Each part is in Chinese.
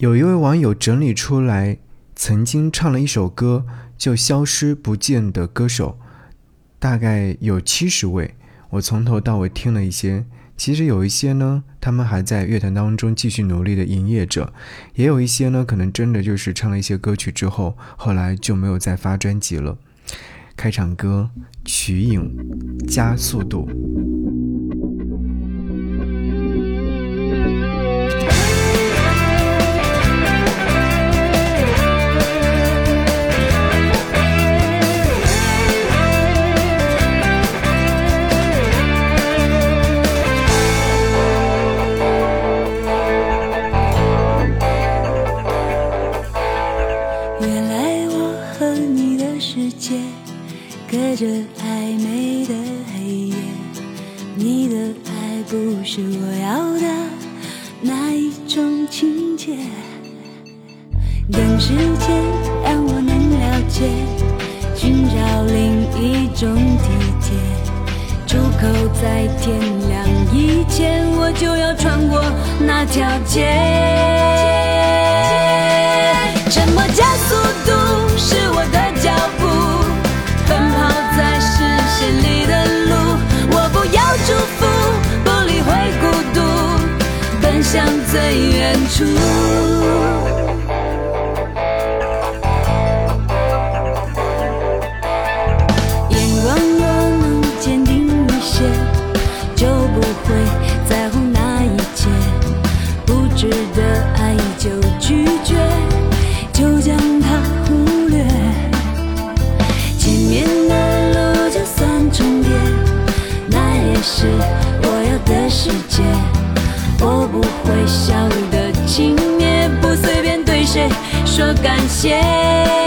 有一位网友整理出来，曾经唱了一首歌就消失不见的歌手，大概有七十位。我从头到尾听了一些，其实有一些呢，他们还在乐坛当中继续努力的营业着；也有一些呢，可能真的就是唱了一些歌曲之后，后来就没有再发专辑了。开场歌《曲影》，加速度。等时间让我能了解，寻找另一种体贴。出口在天亮以前，我就要穿过那条街。沉默加速度是我的脚步，奔跑在视线里的路。我不要祝福，不理会孤独，奔向最远处。说感谢。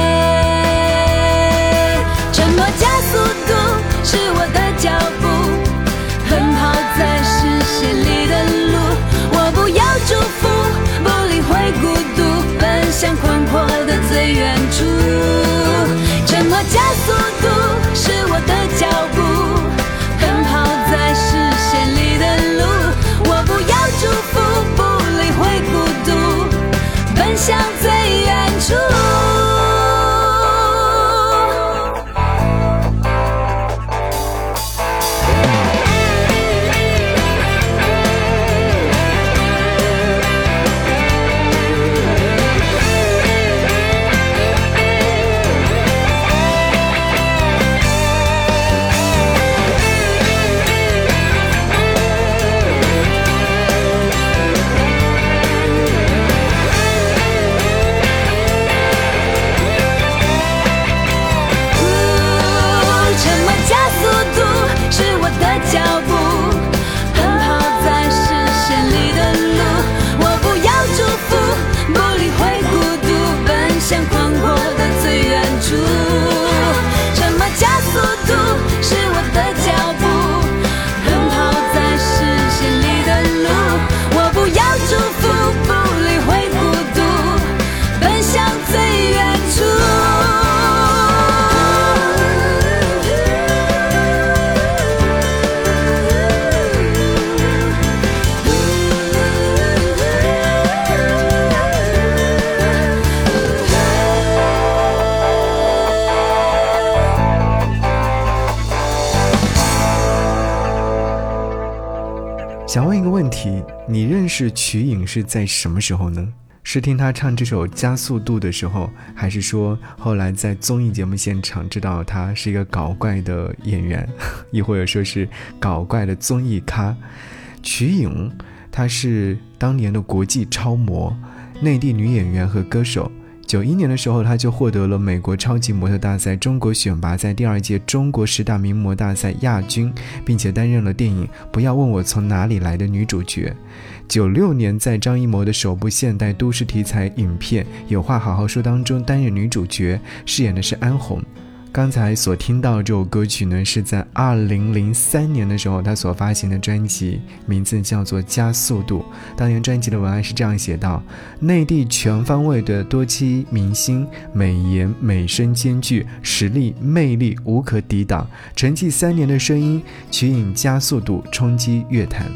你认识瞿颖是在什么时候呢？是听她唱这首《加速度》的时候，还是说后来在综艺节目现场知道她是一个搞怪的演员，亦或者说是搞怪的综艺咖？瞿颖，她是当年的国际超模，内地女演员和歌手。九一年的时候，她就获得了美国超级模特大赛中国选拔赛第二届中国十大名模大赛亚军，并且担任了电影《不要问我从哪里来的》女主角。九六年，在张艺谋的首部现代都市题材影片《有话好好说》当中担任女主角，饰演的是安红。刚才所听到这首歌曲呢，是在二零零三年的时候，他所发行的专辑，名字叫做《加速度》。当年专辑的文案是这样写道：内地全方位的多栖明星，美颜美声兼具，实力魅力无可抵挡。沉寂三年的声音，取引加速度冲击乐坛。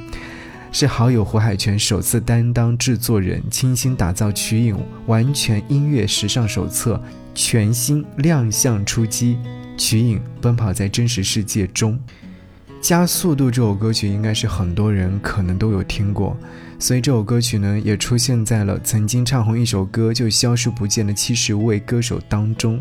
是好友胡海泉首次担当制作人，倾心打造曲颖完全音乐时尚手册，全新亮相出击。曲颖奔跑在真实世界中，加速度这首歌曲应该是很多人可能都有听过，所以这首歌曲呢也出现在了曾经唱红一首歌就消失不见的七十位歌手当中。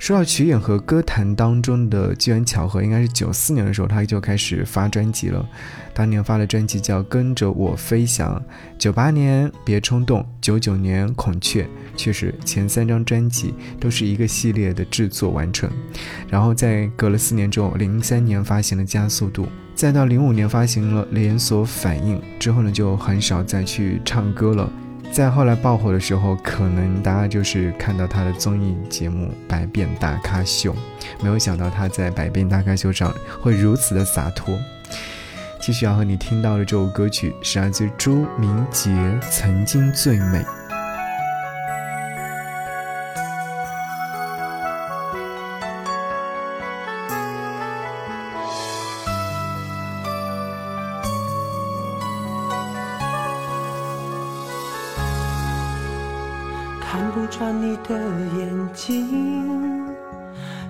说到曲颖和歌坛当中的机缘巧合，应该是九四年的时候，他就开始发专辑了。当年发的专辑叫《跟着我飞翔》，九八年《别冲动》，九九年《孔雀》，确实前三张专辑都是一个系列的制作完成。然后在隔了四年之后，零三年发行了《加速度》，再到零五年发行了《连锁反应》，之后呢就很少再去唱歌了。在后来爆火的时候，可能大家就是看到他的综艺节目《百变大咖秀》，没有想到他在《百变大咖秀》上会如此的洒脱。继续要和你听到的这首歌曲是来自朱明杰《曾经最美》。穿你的眼睛，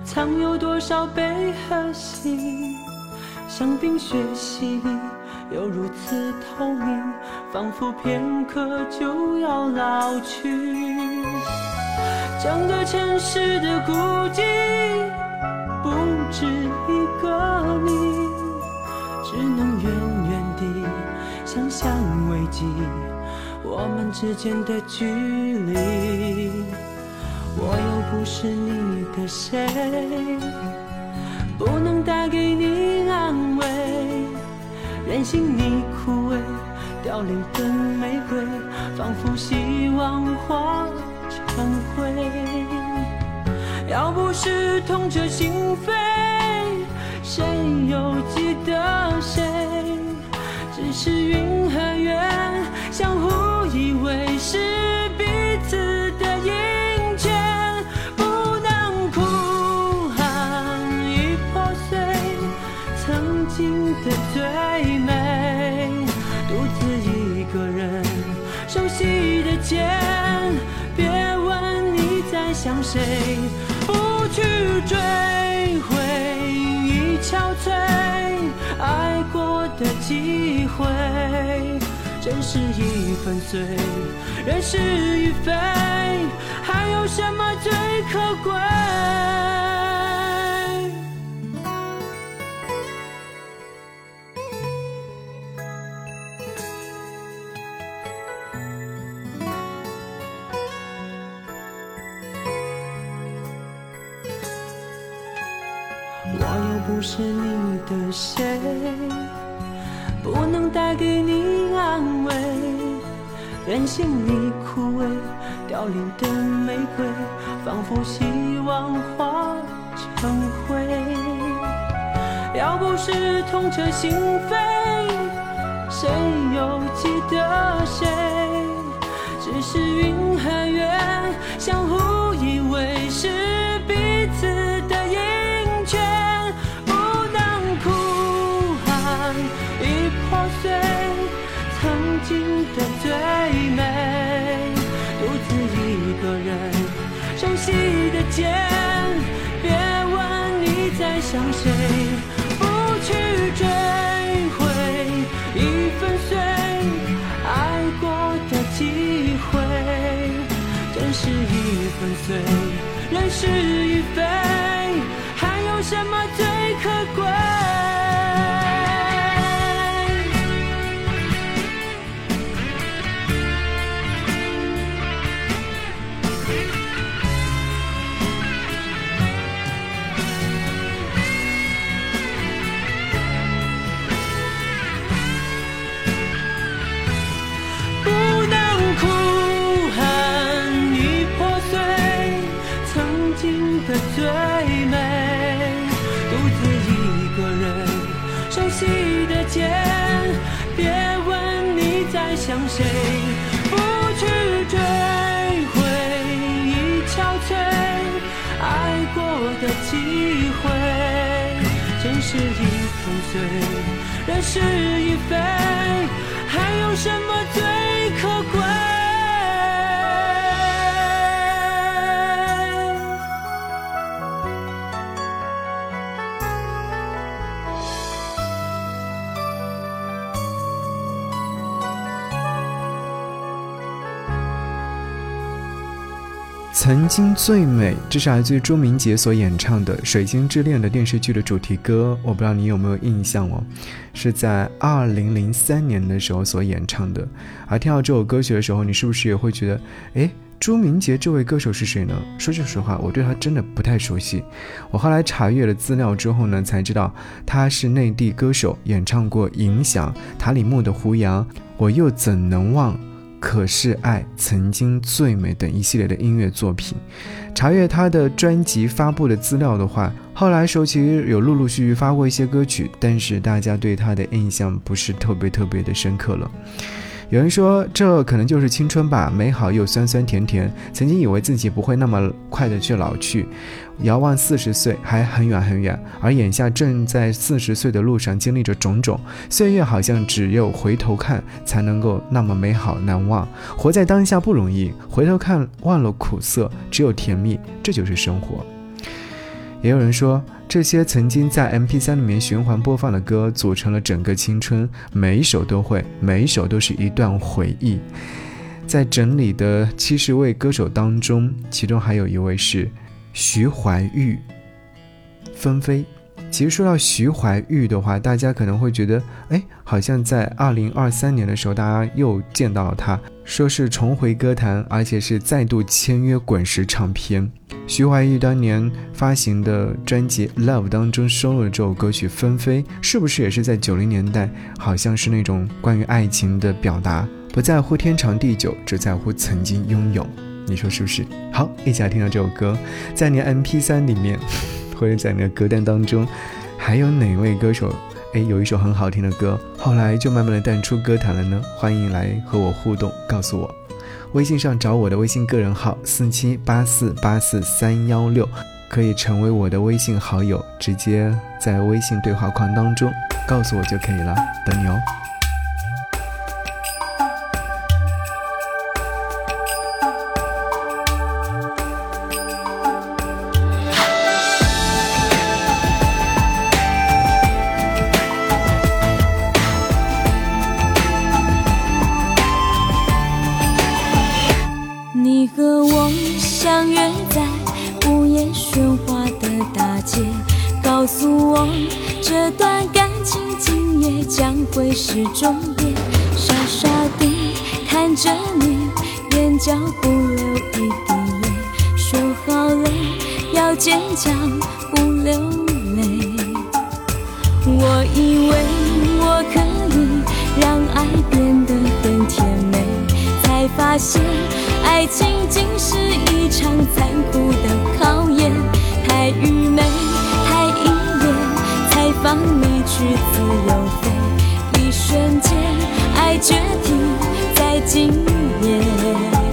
藏有多少悲和喜？像冰雪洗礼，又如此透明，仿佛片刻就要老去。整个城市的孤寂，不止一个你，只能远远地想象危机。我们之间的距离，我又不是你的谁，不能带给你安慰，任性你枯萎凋零的玫瑰，仿佛希望化成灰。要不是痛彻心扉，谁又记得谁？只是云和月相互。以为是彼此的阴间，不能哭喊已破碎曾经的最美，独自一个人熟悉的肩，别问你在想谁，不去追。真实已粉碎，人是与非，还有什么最可贵？我又不是你的谁。不能带给你安慰，任性你枯萎凋零的玫瑰，仿佛希望化成灰。要不是痛彻心扉，谁又记得谁？只是云和月相互以为，是的记得肩，别问你在想谁不去追回已憔悴爱过的机会？真实已粉碎，人是已非，还有什么最曾经最美，这是来自于朱明杰所演唱的《水晶之恋》的电视剧的主题歌，我不知道你有没有印象哦，是在二零零三年的时候所演唱的。而听到这首歌曲的时候，你是不是也会觉得，哎，朱明杰这位歌手是谁呢？说句实话，我对他真的不太熟悉。我后来查阅了资料之后呢，才知道他是内地歌手，演唱过《影响》、塔里木的《胡杨》，我又怎能忘？可是爱曾经最美等一系列的音乐作品，查阅他的专辑发布的资料的话，后来时候其实有陆陆续续发过一些歌曲，但是大家对他的印象不是特别特别的深刻了。有人说，这可能就是青春吧，美好又酸酸甜甜。曾经以为自己不会那么快的去老去，遥望四十岁还很远很远，而眼下正在四十岁的路上经历着种种。岁月好像只有回头看才能够那么美好难忘。活在当下不容易，回头看忘了苦涩，只有甜蜜，这就是生活。也有人说，这些曾经在 MP3 里面循环播放的歌，组成了整个青春，每一首都会，每一首都是一段回忆。在整理的七十位歌手当中，其中还有一位是徐怀钰，纷飞。其实说到徐怀钰的话，大家可能会觉得，哎，好像在二零二三年的时候，大家又见到了他，说是重回歌坛，而且是再度签约滚石唱片。徐怀钰当年发行的专辑《Love》当中收录了这首歌曲《纷飞》，是不是也是在九零年代？好像是那种关于爱情的表达，不在乎天长地久，只在乎曾经拥有。你说是不是？好，一起来听到这首歌，在你 MP3 里面。或者在你的歌单当中，还有哪位歌手？哎，有一首很好听的歌，后来就慢慢的淡出歌坛了呢？欢迎来和我互动，告诉我。微信上找我的微信个人号四七八四八四三幺六，可以成为我的微信好友，直接在微信对话框当中告诉我就可以了，等你哦。强，不流泪。我以为我可以让爱变得很甜美，才发现爱情竟是一场残酷的考验。太愚昧，太依恋，才放你去自由飞。一瞬间，爱决堤在今夜。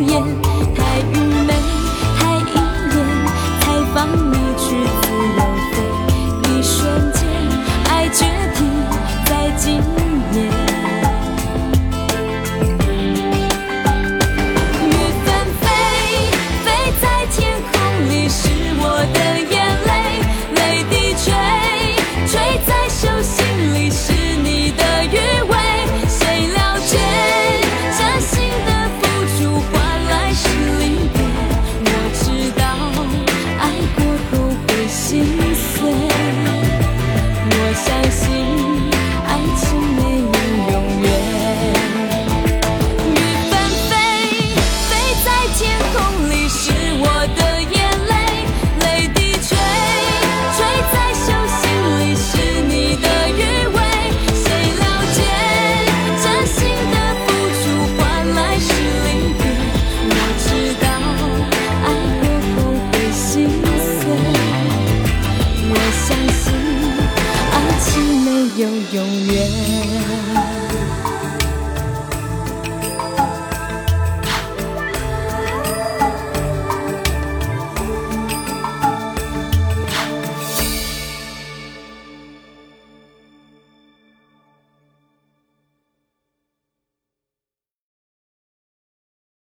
眼